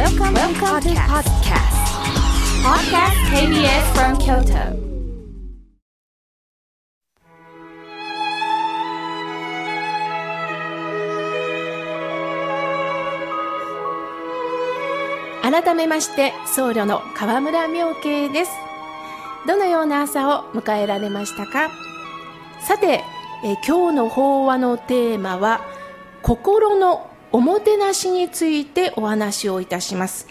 Welcome, Welcome to podcast. Podcast KBS from Kyoto. 改めまして僧侶の河村明慶ですどのような朝を迎えられましたかさてえ今日の法話のテーマは心のおもてなしについてお話をいたします。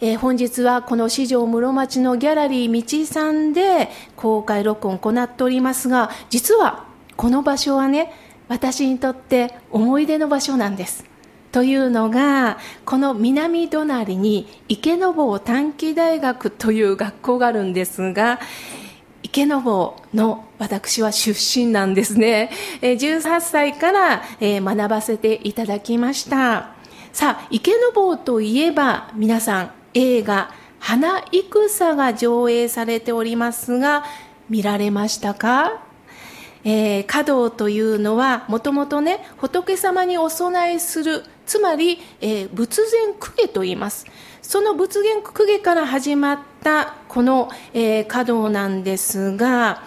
えー、本日はこの四条室町のギャラリー道井さんで公開録音を行っておりますが、実はこの場所はね、私にとって思い出の場所なんです。というのが、この南隣に池坊短期大学という学校があるんですが、池坊の私は出身なんですね。18歳から学ばせていただきました。さあ、池坊といえば皆さん映画花戦が上映されておりますが、見られましたか？えー、華道というのはもともとね仏様にお供えするつまり、えー、仏前公家と言いますその仏前公家から始まったこの、えー、華道なんですが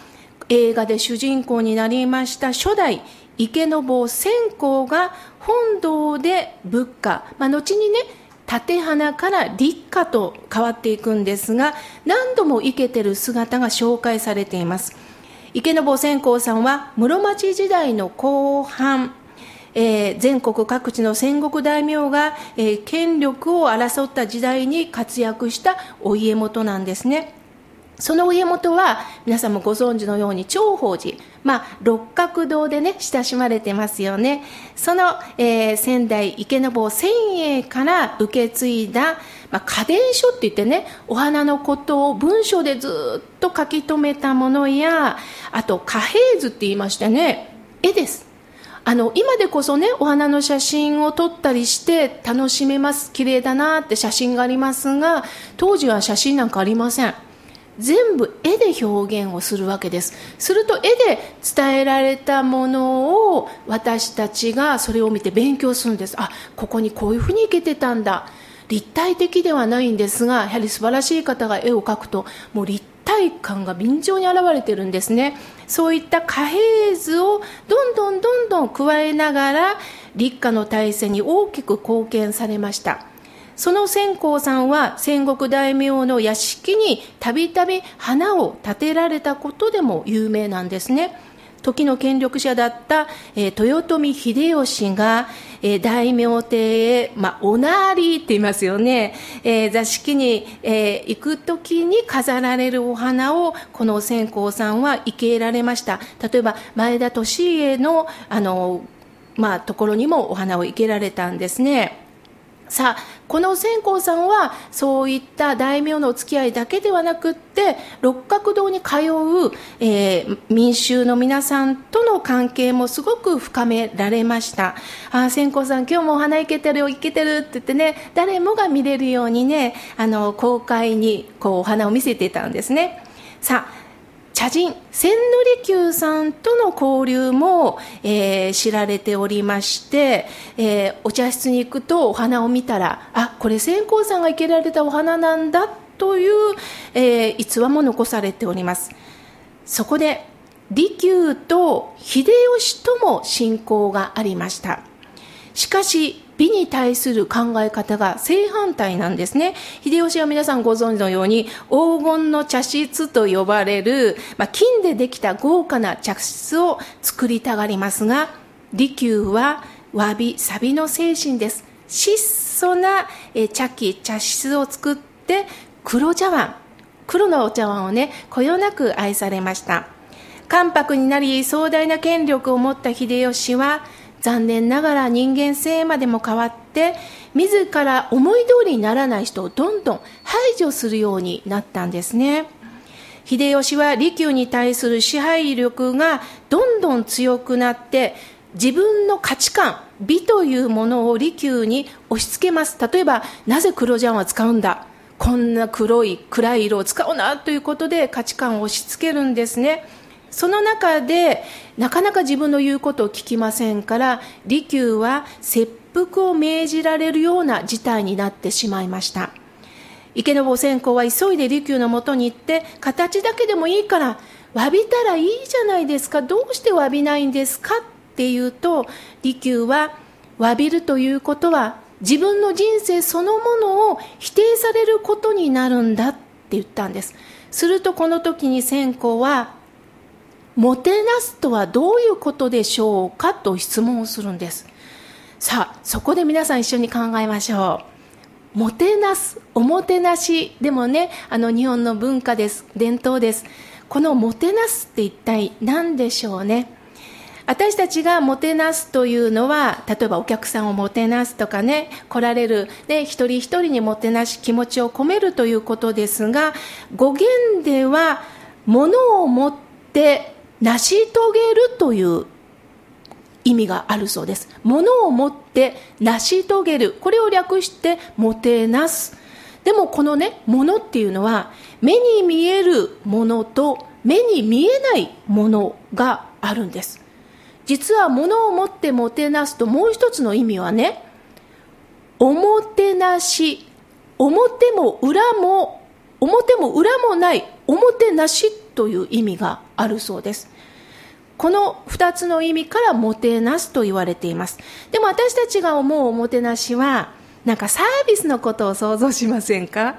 映画で主人公になりました初代池坊千光が本堂で仏家、まあ、後にね縦花から立花と変わっていくんですが何度も生けてる姿が紹介されています。池坊千光さんは室町時代の後半えー、全国各地の戦国大名が、えー、権力を争った時代に活躍したお家元なんですね。その家元は皆さんもご存知のように長宝寺、まあ、六角堂でね親しまれてますよね。その、えー、仙台池坊千栄から受け継いだ、まあ、家電書って言ってねお花のことを文章でずっと書き留めたものやあと貨幣図って言いましてね絵です。あの今でこそねお花の写真を撮ったりして楽しめます。綺麗だなって写真がありますが当時は写真なんかありません。全部絵で表現をするわけです。すると絵で伝えられたものを私たちがそれを見て勉強するんです。あここにこういうふうにいけてたんだ。立体的ではないんですがやはり素晴らしい方が絵を描くともう立体感が便乗に現れてるんですね。そういった貨幣図をどんどんどんどん加えながら立夏の体制に大きく貢献されました。その千光さんは戦国大名の屋敷にたびたび花を建てられたことでも有名なんですね。時の権力者だった、えー、豊臣秀吉が、えー、大名邸へ、まあ、おなりって言いますよね、えー、座敷に、えー、行く時に飾られるお花をこの千光さんは生けられました。例えば前田利家のあの、まあ、ところにもお花を生けられたんですね。さあこの千光さんはそういった大名のお付き合いだけではなくって六角堂に通う、えー、民衆の皆さんとの関係もすごく深められました。あ千光さん今日もお花いけてるよいけてるって言ってね誰もが見れるようにねあの公開にこうお花を見せていたんですね。さあ茶人千利休さんとの交流も、えー、知られておりまして、えー、お茶室に行くとお花を見たらあこれ千光さんが生けられたお花なんだという、えー、逸話も残されております。そこで利休と秀吉とも親交がありました。しかし美に対する考え方が正反対なんですね。秀吉は皆さんご存知のように黄金の茶室と呼ばれる、まあ、金でできた豪華な茶室を作りたがりますが、利休はわびさびの精神です。質素な茶器、茶室を作って黒茶碗、黒のお茶碗をね、こよなく愛されました。関白になり壮大な権力を持った秀吉は残念ながら人間性までも変わって自ら思い通りにならない人をどんどん排除するようになったんですね。秀吉は利休に対する支配力がどんどん強くなって自分の価値観美というものを利休に押し付けます。例えばなぜ黒ジャンは使うんだ？こんな黒い暗い色を使うなということで価値観を押し付けるんですね。その中でなかなか自分の言うことを聞きませんから利休は切腹を命じられるような事態になってしまいました。池坊専攻は急いで利休のもとに行って形だけでもいいから詫びたらいいじゃないですか。どうして詫びないんですかっていうと利休は詫びるということは自分の人生そのものを否定されることになるんだって言ったんです。するとこの時に先公はもてなすとはどういうことでしょうかと質問をするんですさあそこで皆さん一緒に考えましょうもてなす、おもてなしでもね、あの日本の文化です、伝統です。このもてなすって一体何でしょうね？私たちがもてなすというのは、例えばお客さんをもてなすとかね、来られる、ね、一人一人にもてなし気持ちを込めるということですが、語源では、ものを持って成し遂げるという意味があるそうです。ものを持って成し遂げる。これを略してもてなす。でもこのね、ものっていうのは目に見えるものと目に見えないものがあるんです。実はものを持ってもてなすともう一つの意味はね、おもてなし、表も裏も、表も裏もないおもてなしという意味があるそうです。この2つの意味からもてなすと言われています。でも私たちが思うおもてなしはなんかサービスのことを想像しませんか、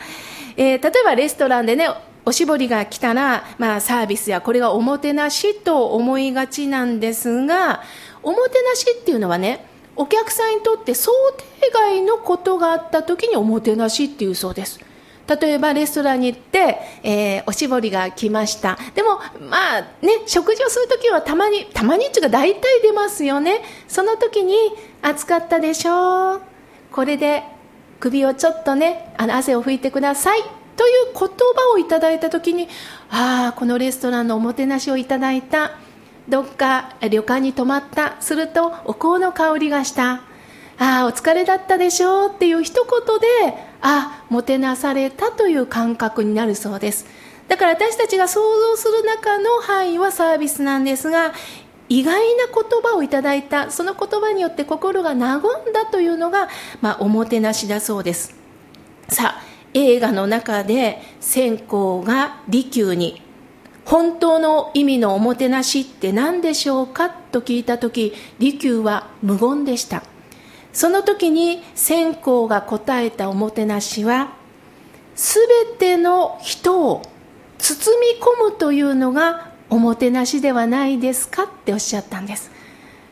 えー、例えばレストランでねおしぼりが来たら、まあ、サービスやこれがおもてなしと思いがちなんですがおもてなしっていうのはねお客さんにとって想定外のことがあった時におもてなしっていうそうです。例えばレストランに行って、えー、おしぼりが来ました。でもまあね食事をするときはたまにたまにっていうか大体出ますよね。その時に暑かったでしょう。これで首をちょっとねあの汗を拭いてください。という言葉をいただいた時にああこのレストランのおもてなしをいただいた。どっか旅館に泊まった。するとお香の香りがした。ああお疲れだったでしょう。っていう一言であもてなされたという感覚になるそうです。だから私たちが想像する中の範囲はサービスなんですが意外な言葉をいただいたその言葉によって心が和んだというのが、まあ、おもてなしだそうです。さあ映画の中で線香が利休に本当の意味のおもてなしって何でしょうかと聞いた時利休は無言でした。その時に線香が答えたおもてなしはすべての人を包み込むというのがおもてなしではないですかっておっしゃったんです。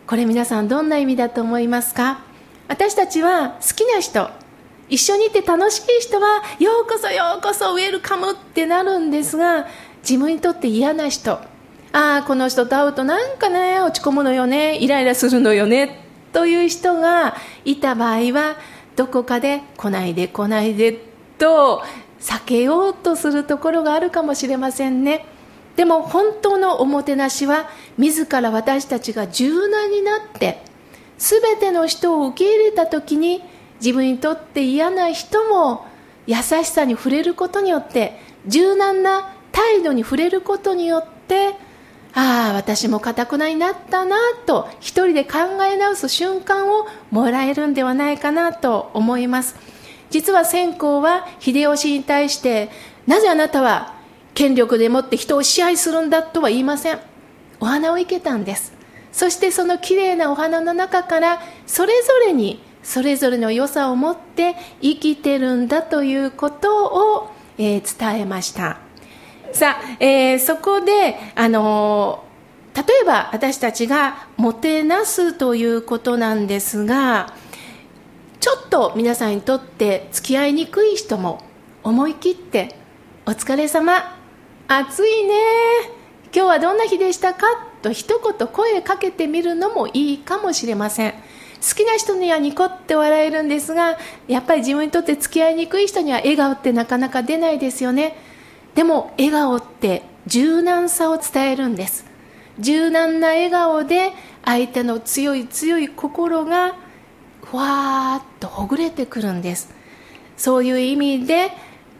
これ皆さんどんな意味だと思いますか？私たちは好きな人一緒にいて楽しい人はようこそようこそウェルカムってなるんですが自分にとって嫌な人ああこの人と会うとなんかね落ち込むのよねイライラするのよねという人がいた場合はどこかで来ないで来ないでと避けようとするところがあるかもしれませんね。でも本当のおもてなしは自ら私たちが柔軟になって全ての人を受け入れた時に自分にとって嫌な人も優しさに触れることによって柔軟な態度に触れることによってああ私もかたくなになったなと一人で考え直す瞬間をもらえるんではないかなと思います。実は先行は秀吉に対してなぜあなたは権力でもって人を支配するんだとは言いません。お花を生けたんです。そしてそのきれいなお花の中からそれぞれにそれぞれの良さを持って生きてるんだということを、えー、伝えました。さあ、えー、そこで、あのー、例えば私たちがもてなすということなんですがちょっと皆さんにとって付き合いにくい人も思い切って「お疲れ様暑いね今日はどんな日でしたか?」と一言声かけてみるのもいいかもしれません好きな人にはニコって笑えるんですがやっぱり自分にとって付き合いにくい人には笑顔ってなかなか出ないですよねでも笑顔って柔軟さを伝えるんです。柔軟な笑顔で相手の強い強い心がふわーっとほぐれてくるんです。そういう意味で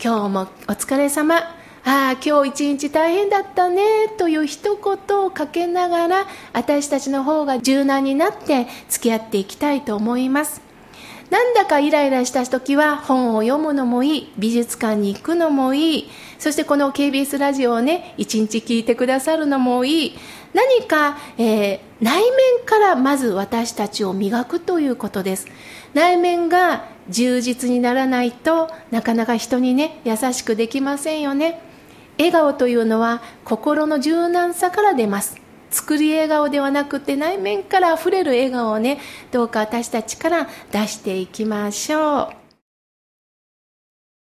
今日もお疲れ様。ああ今日一日大変だったね。という一言をかけながら私たちの方が柔軟になって付き合っていきたいと思います。なんだかイライラした時は本を読むのもいい美術館に行くのもいい。そしてこの KBS ラジオをね一日聞いてくださるのもいい。何か、えー、内面からまず私たちを磨くということです。内面が充実にならないとなかなか人にね優しくできませんよね。笑顔というのは心の柔軟さから出ます。作り笑顔ではなくて内面から溢れる笑顔をねどうか私たちから出していきましょう。